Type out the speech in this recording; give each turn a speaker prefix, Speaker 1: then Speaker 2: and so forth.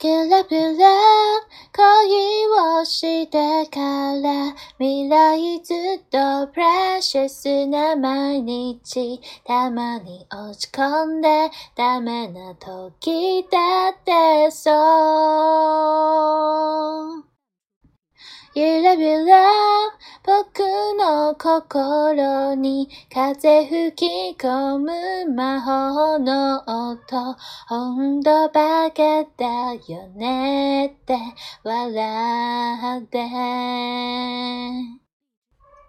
Speaker 1: キラキラ恋をしてから未来ずっとプレシャスな毎日。たまに落ち込んでダメな時だってそう。ゆらゆら僕の心に風吹き込む魔法の音。ほんとバカだよねって笑って。